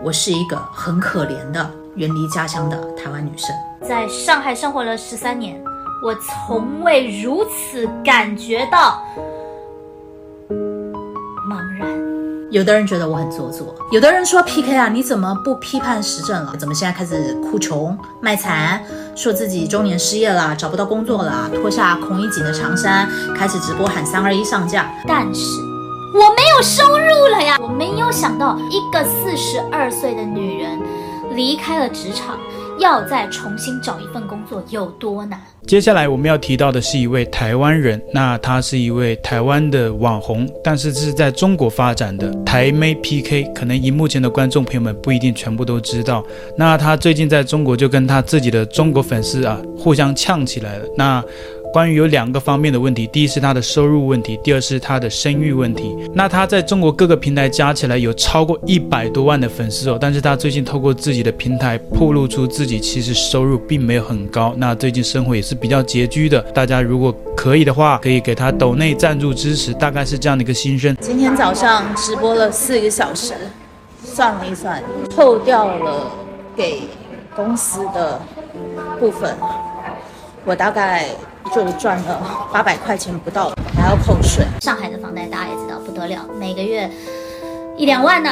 我是一个很可怜的远离家乡的台湾女生，在上海生活了十三年，我从未如此感觉到茫然。有的人觉得我很做作，有的人说 PK 啊，你怎么不批判时政了？怎么现在开始哭穷卖惨，说自己中年失业了，找不到工作了，脱下孔乙己的长衫，开始直播喊三二一上架。但是我没有收入了呀！我没有想到一个四十二岁的女人离开了职场。要再重新找一份工作有多难？接下来我们要提到的是一位台湾人，那他是一位台湾的网红，但是是在中国发展的台妹 PK，可能荧幕前的观众朋友们不一定全部都知道。那他最近在中国就跟他自己的中国粉丝啊互相呛起来了。那关于有两个方面的问题，第一是他的收入问题，第二是他的声誉问题。那他在中国各个平台加起来有超过一百多万的粉丝哦，但是他最近透过自己的平台暴露出自己其实收入并没有很高，那最近生活也是比较拮据的。大家如果可以的话，可以给他抖内赞助支持，大概是这样的一个心声。今天早上直播了四个小时，算了一算，扣掉了给公司的部分，我大概。就赚了八百块钱不到，还要扣税。上海的房贷大家也知道不得了，每个月一两万呢。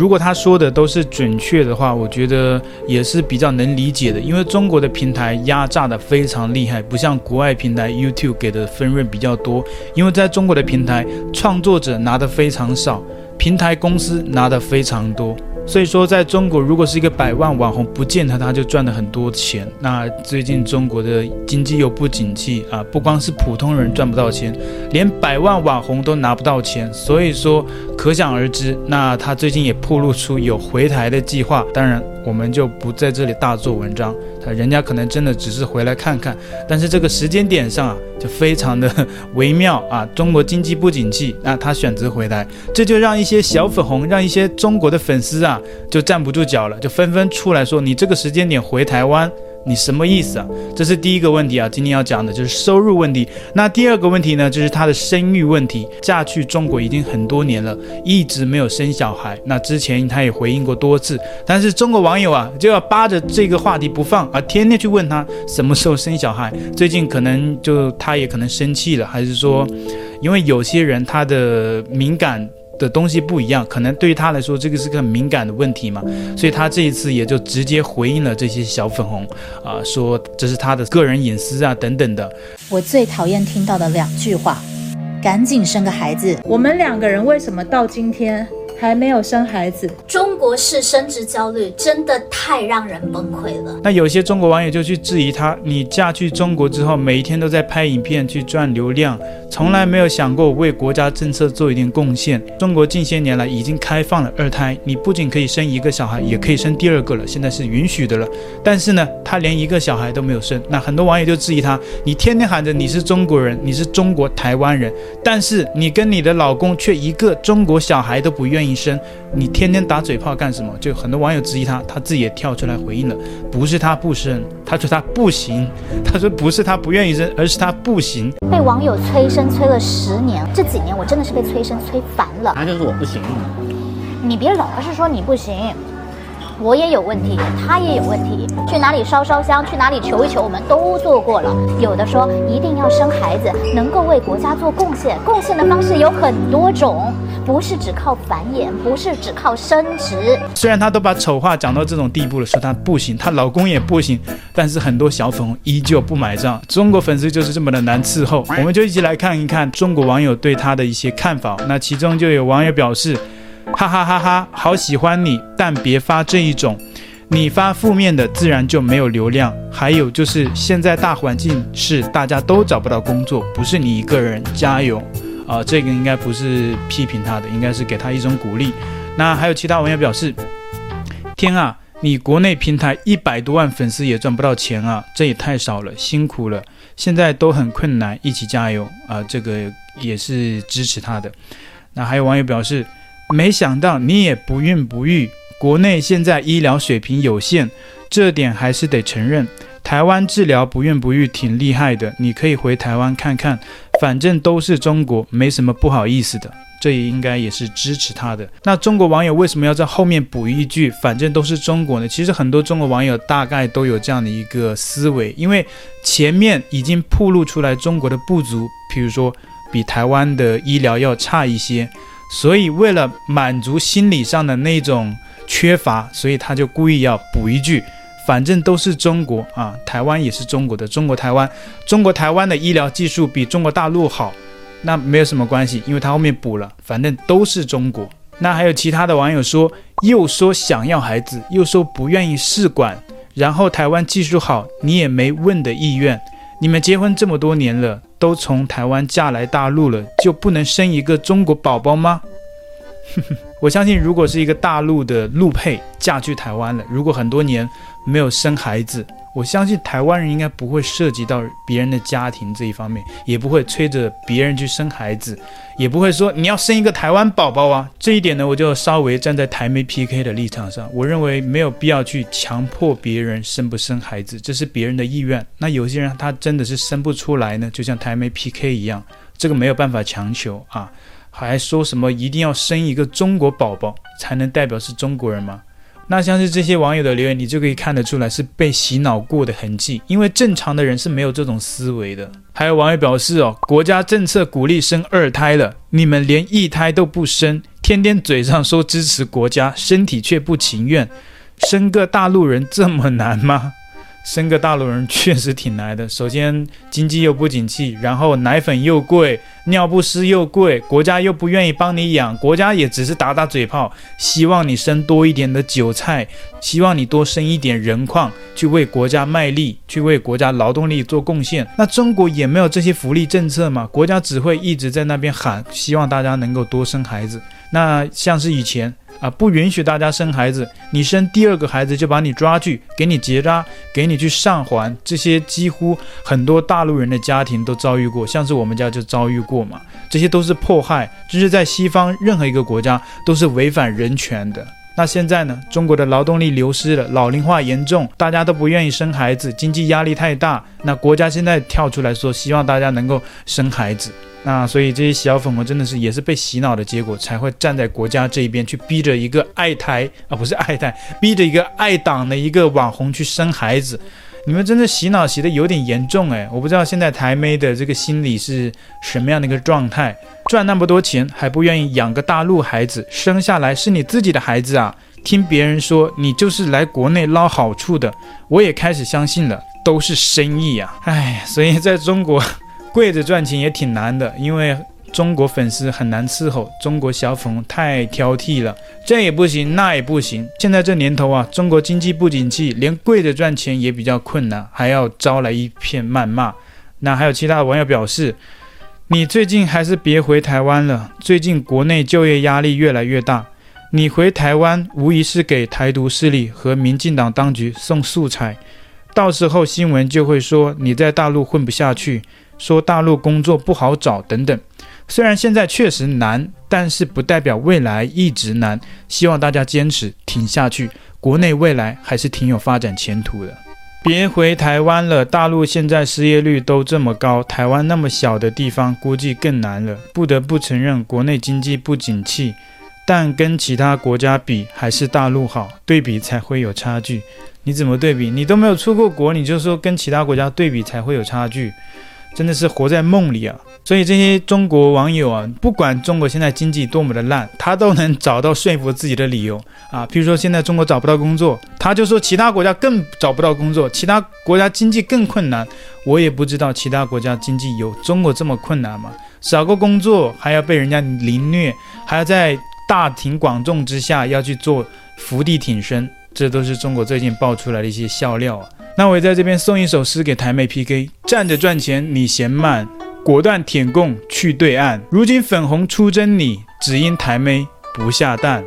如果他说的都是准确的话，我觉得也是比较能理解的。因为中国的平台压榨的非常厉害，不像国外平台 YouTube 给的分润比较多。因为在中国的平台，创作者拿的非常少，平台公司拿的非常多。所以说，在中国，如果是一个百万网红，不见他他就赚了很多钱。那最近中国的经济又不景气啊，不光是普通人赚不到钱，连百万网红都拿不到钱。所以说，可想而知，那他最近也暴露出有回台的计划。当然，我们就不在这里大做文章。他人家可能真的只是回来看看，但是这个时间点上啊，就非常的 微妙啊。中国经济不景气，那他选择回来，这就让一些小粉红，让一些中国的粉丝啊，就站不住脚了，就纷纷出来说：“你这个时间点回台湾。”你什么意思啊？这是第一个问题啊，今天要讲的就是收入问题。那第二个问题呢，就是她的生育问题。嫁去中国已经很多年了，一直没有生小孩。那之前她也回应过多次，但是中国网友啊就要扒着这个话题不放啊，天天去问她什么时候生小孩。最近可能就她也可能生气了，还是说，因为有些人他的敏感。的东西不一样，可能对于他来说，这个是个很敏感的问题嘛，所以他这一次也就直接回应了这些小粉红，啊、呃，说这是他的个人隐私啊等等的。我最讨厌听到的两句话，赶紧生个孩子。我们两个人为什么到今天还没有生孩子？中国式生殖焦虑真的太让人崩溃了。那有些中国网友就去质疑他，你嫁去中国之后，每一天都在拍影片去赚流量。从来没有想过为国家政策做一点贡献。中国近些年来已经开放了二胎，你不仅可以生一个小孩，也可以生第二个了，现在是允许的了。但是呢，他连一个小孩都没有生，那很多网友就质疑他：你天天喊着你是中国人，你是中国台湾人，但是你跟你的老公却一个中国小孩都不愿意生，你天天打嘴炮干什么？就很多网友质疑他，他自己也跳出来回应了：不是他不生，他说他不行，他说不是他不愿意生，而是他不行。被网友催生。催了十年，这几年我真的是被催生催烦了。那就是我不行，你别老是说你不行，我也有问题，他也有问题。去哪里烧烧香，去哪里求一求，我们都做过了。有的说一定要生孩子，能够为国家做贡献，贡献的方式有很多种。不是只靠繁衍，不是只靠生殖。虽然她都把丑话讲到这种地步了，说她不行，她老公也不行，但是很多小粉红依旧不买账。中国粉丝就是这么的难伺候。我们就一起来看一看中国网友对她的一些看法。那其中就有网友表示：哈哈哈哈，好喜欢你，但别发这一种，你发负面的自然就没有流量。还有就是现在大环境是大家都找不到工作，不是你一个人，加油。啊、这个应该不是批评他的，应该是给他一种鼓励。那还有其他网友表示：天啊，你国内平台一百多万粉丝也赚不到钱啊，这也太少了，辛苦了，现在都很困难，一起加油啊、这个也是支持他的。那还有网友表示：没想到你也不孕不育。国内现在医疗水平有限，这点还是得承认。台湾治疗不孕不育挺厉害的，你可以回台湾看看，反正都是中国，没什么不好意思的。这也应该也是支持他的。那中国网友为什么要在后面补一句“反正都是中国”呢？其实很多中国网友大概都有这样的一个思维，因为前面已经暴露出来中国的不足，譬如说比台湾的医疗要差一些，所以为了满足心理上的那种缺乏，所以他就故意要补一句。反正都是中国啊，台湾也是中国的。中国台湾，中国台湾的医疗技术比中国大陆好，那没有什么关系，因为他后面补了，反正都是中国。那还有其他的网友说，又说想要孩子，又说不愿意试管，然后台湾技术好，你也没问的意愿。你们结婚这么多年了，都从台湾嫁来大陆了，就不能生一个中国宝宝吗？我相信，如果是一个大陆的陆配嫁去台湾了，如果很多年没有生孩子，我相信台湾人应该不会涉及到别人的家庭这一方面，也不会催着别人去生孩子，也不会说你要生一个台湾宝宝啊。这一点呢，我就稍微站在台媒 PK 的立场上，我认为没有必要去强迫别人生不生孩子，这是别人的意愿。那有些人他真的是生不出来呢，就像台媒 PK 一样，这个没有办法强求啊。还说什么一定要生一个中国宝宝才能代表是中国人吗？那像是这些网友的留言，你就可以看得出来是被洗脑过的痕迹，因为正常的人是没有这种思维的。还有网友表示哦，国家政策鼓励生二胎了，你们连一胎都不生，天天嘴上说支持国家，身体却不情愿，生个大陆人这么难吗？生个大陆人确实挺难的。首先经济又不景气，然后奶粉又贵，尿不湿又贵，国家又不愿意帮你养，国家也只是打打嘴炮，希望你生多一点的韭菜，希望你多生一点人矿，去为国家卖力，去为国家劳动力做贡献。那中国也没有这些福利政策嘛，国家只会一直在那边喊，希望大家能够多生孩子。那像是以前。啊，不允许大家生孩子，你生第二个孩子就把你抓去，给你结扎，给你去上环，这些几乎很多大陆人的家庭都遭遇过，像是我们家就遭遇过嘛，这些都是迫害，就是在西方任何一个国家都是违反人权的。那现在呢，中国的劳动力流失了，老龄化严重，大家都不愿意生孩子，经济压力太大，那国家现在跳出来说，希望大家能够生孩子。那所以这些小粉红真的是也是被洗脑的结果，才会站在国家这一边去逼着一个爱台啊，不是爱台，逼着一个爱党的一个网红去生孩子。你们真的洗脑洗得有点严重诶，我不知道现在台妹的这个心理是什么样的一个状态，赚那么多钱还不愿意养个大陆孩子，生下来是你自己的孩子啊？听别人说你就是来国内捞好处的，我也开始相信了，都是生意啊！哎，所以在中国。跪着赚钱也挺难的，因为中国粉丝很难伺候，中国小粉太挑剔了，这也不行，那也不行。现在这年头啊，中国经济不景气，连跪着赚钱也比较困难，还要招来一片谩骂。那还有其他的网友表示，你最近还是别回台湾了，最近国内就业压力越来越大，你回台湾无疑是给台独势力和民进党当局送素材，到时候新闻就会说你在大陆混不下去。说大陆工作不好找等等，虽然现在确实难，但是不代表未来一直难。希望大家坚持挺下去，国内未来还是挺有发展前途的。别回台湾了，大陆现在失业率都这么高，台湾那么小的地方，估计更难了。不得不承认，国内经济不景气，但跟其他国家比，还是大陆好。对比才会有差距。你怎么对比？你都没有出过国，你就说跟其他国家对比才会有差距？真的是活在梦里啊！所以这些中国网友啊，不管中国现在经济多么的烂，他都能找到说服自己的理由 啊。譬如说现在中国找不到工作，他就说其他国家更找不到工作，其他国家经济更困难。我也不知道其他国家经济有中国这么困难吗？找个工作还要被人家凌虐，还要在大庭广众之下要去做伏地挺身，这都是中国最近爆出来的一些笑料啊。那我也在这边送一首诗给台妹 PK：站着赚钱你嫌慢，果断舔供去对岸。如今粉红出征你，只因台妹不下蛋。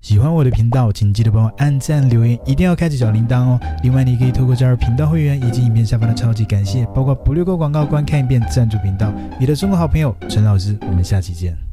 喜欢我的频道，请记得帮我按赞、留言，一定要开启小铃铛哦。另外，你可以透过加入频道会员以及影片下方的超级感谢，包括不略过广告、观看一遍赞助频道。你的中国好朋友陈老师，我们下期见。